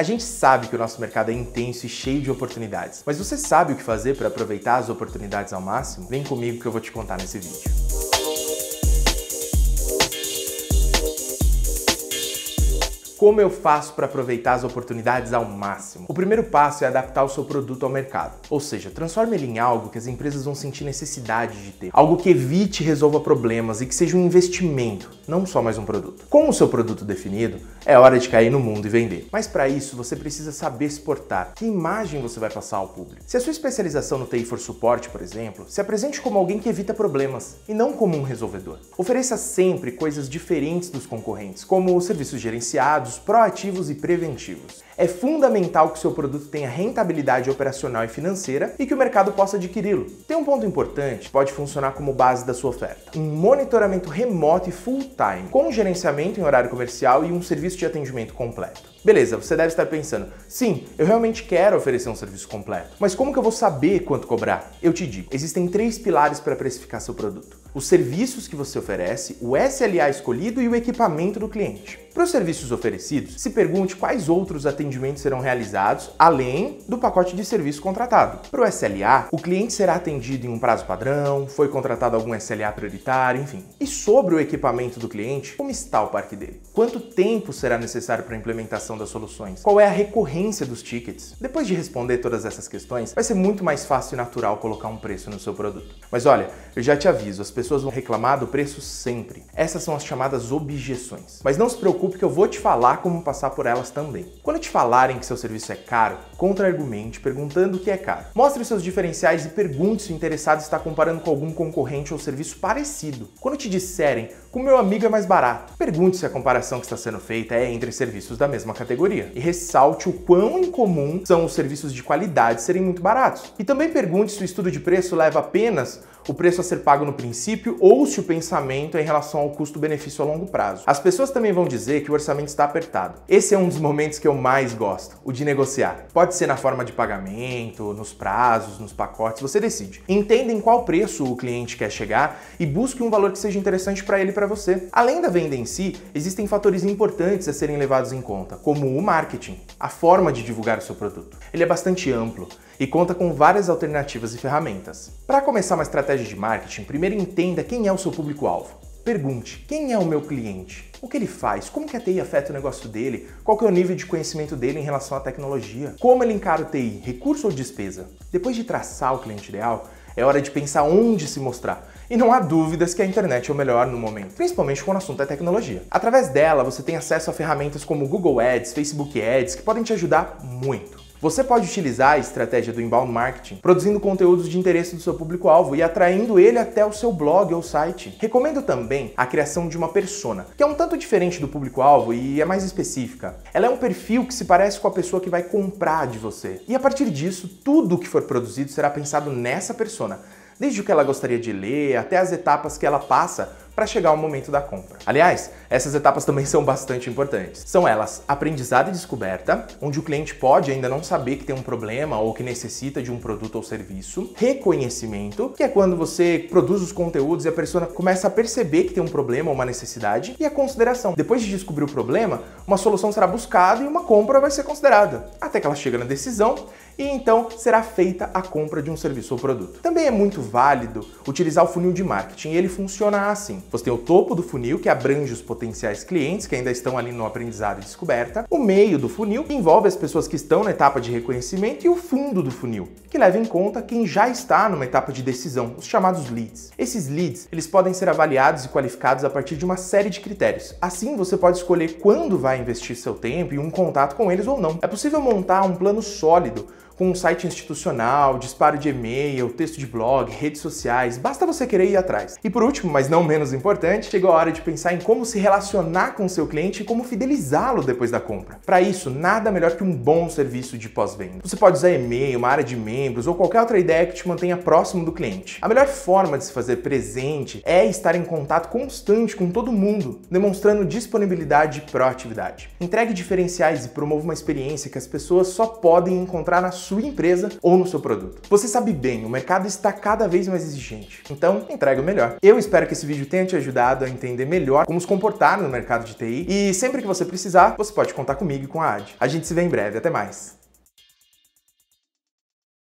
A gente sabe que o nosso mercado é intenso e cheio de oportunidades, mas você sabe o que fazer para aproveitar as oportunidades ao máximo? Vem comigo que eu vou te contar nesse vídeo. Como eu faço para aproveitar as oportunidades ao máximo? O primeiro passo é adaptar o seu produto ao mercado, ou seja, transforme ele em algo que as empresas vão sentir necessidade de ter, algo que evite e resolva problemas e que seja um investimento, não só mais um produto. Com o seu produto definido, é hora de cair no mundo e vender. Mas para isso, você precisa saber exportar. Que imagem você vai passar ao público? Se a sua especialização no TI for suporte, por exemplo, se apresente como alguém que evita problemas e não como um resolvedor. Ofereça sempre coisas diferentes dos concorrentes, como serviços gerenciados proativos e preventivos. É fundamental que seu produto tenha rentabilidade operacional e financeira e que o mercado possa adquiri-lo. Tem um ponto importante, pode funcionar como base da sua oferta. Um monitoramento remoto e full-time, com gerenciamento em horário comercial e um serviço de atendimento completo. Beleza, você deve estar pensando, sim, eu realmente quero oferecer um serviço completo, mas como que eu vou saber quanto cobrar? Eu te digo, existem três pilares para precificar seu produto. Os serviços que você oferece, o SLA escolhido e o equipamento do cliente. Para os serviços oferecidos, se pergunte quais outros atendimentos serão realizados além do pacote de serviço contratado. Para o SLA, o cliente será atendido em um prazo padrão, foi contratado algum SLA prioritário, enfim. E sobre o equipamento do cliente, como está o parque dele? Quanto tempo será necessário para a implementação das soluções? Qual é a recorrência dos tickets? Depois de responder todas essas questões, vai ser muito mais fácil e natural colocar um preço no seu produto. Mas olha, eu já te aviso, as pessoas vão reclamar do preço sempre. Essas são as chamadas objeções. Mas não se preocupe que eu vou te falar como passar por elas também. Quando te falarem que seu serviço é caro, contra-argumente perguntando o que é caro. Mostre seus diferenciais e pergunte se o interessado está comparando com algum concorrente ou serviço parecido. Quando te disserem que o meu amigo é mais barato, pergunte se a comparação que está sendo feita é entre serviços da mesma categoria. E ressalte o quão incomum são os serviços de qualidade serem muito baratos. E também pergunte se o estudo de preço leva apenas o preço a ser pago no princípio ou se o pensamento é em relação ao custo-benefício a longo prazo. As pessoas também vão dizer que o orçamento está apertado. Esse é um dos momentos que eu mais gosto, o de negociar. Pode ser na forma de pagamento, nos prazos, nos pacotes, você decide. Entenda em qual preço o cliente quer chegar e busque um valor que seja interessante para ele e para você. Além da venda em si, existem fatores importantes a serem levados em conta, como o marketing, a forma de divulgar o seu produto. Ele é bastante amplo e conta com várias alternativas e ferramentas. Para começar uma estratégia de marketing, primeiro entenda quem é o seu público-alvo. Pergunte: quem é o meu cliente? O que ele faz? Como que a TI afeta o negócio dele? Qual que é o nível de conhecimento dele em relação à tecnologia? Como ele encara o TI? Recurso ou despesa? Depois de traçar o cliente ideal, é hora de pensar onde se mostrar. E não há dúvidas que a internet é o melhor no momento, principalmente quando o assunto é tecnologia. Através dela, você tem acesso a ferramentas como Google Ads, Facebook Ads, que podem te ajudar muito. Você pode utilizar a estratégia do inbound marketing produzindo conteúdos de interesse do seu público-alvo e atraindo ele até o seu blog ou site. Recomendo também a criação de uma persona, que é um tanto diferente do público-alvo e é mais específica. Ela é um perfil que se parece com a pessoa que vai comprar de você. E a partir disso, tudo que for produzido será pensado nessa persona, desde o que ela gostaria de ler até as etapas que ela passa para chegar ao momento da compra. Aliás, essas etapas também são bastante importantes. São elas aprendizado e descoberta, onde o cliente pode ainda não saber que tem um problema ou que necessita de um produto ou serviço. Reconhecimento, que é quando você produz os conteúdos e a pessoa começa a perceber que tem um problema ou uma necessidade. E a consideração. Depois de descobrir o problema, uma solução será buscada e uma compra vai ser considerada, até que ela chega na decisão e então será feita a compra de um serviço ou produto. Também é muito válido utilizar o funil de marketing ele funciona assim. Você tem o topo do funil, que abrange os potenciais clientes que ainda estão ali no aprendizado e descoberta, o meio do funil, que envolve as pessoas que estão na etapa de reconhecimento, e o fundo do funil, que leva em conta quem já está numa etapa de decisão, os chamados leads. Esses leads, eles podem ser avaliados e qualificados a partir de uma série de critérios. Assim, você pode escolher quando vai investir seu tempo e um contato com eles ou não. É possível montar um plano sólido com um site institucional, disparo de e-mail, texto de blog, redes sociais, basta você querer ir atrás. E por último, mas não menos importante, chegou a hora de pensar em como se relacionar com seu cliente e como fidelizá-lo depois da compra. Para isso, nada melhor que um bom serviço de pós-venda. Você pode usar e-mail, uma área de membros ou qualquer outra ideia que te mantenha próximo do cliente. A melhor forma de se fazer presente é estar em contato constante com todo mundo, demonstrando disponibilidade e proatividade. Entregue diferenciais e promova uma experiência que as pessoas só podem encontrar na sua sua empresa ou no seu produto. Você sabe bem, o mercado está cada vez mais exigente, então entrega o melhor. Eu espero que esse vídeo tenha tenha te ajudado a entender melhor como se comportar no mercado de TI e sempre que você precisar, você pode contar comigo e com a AD. A gente se vê em breve, até mais.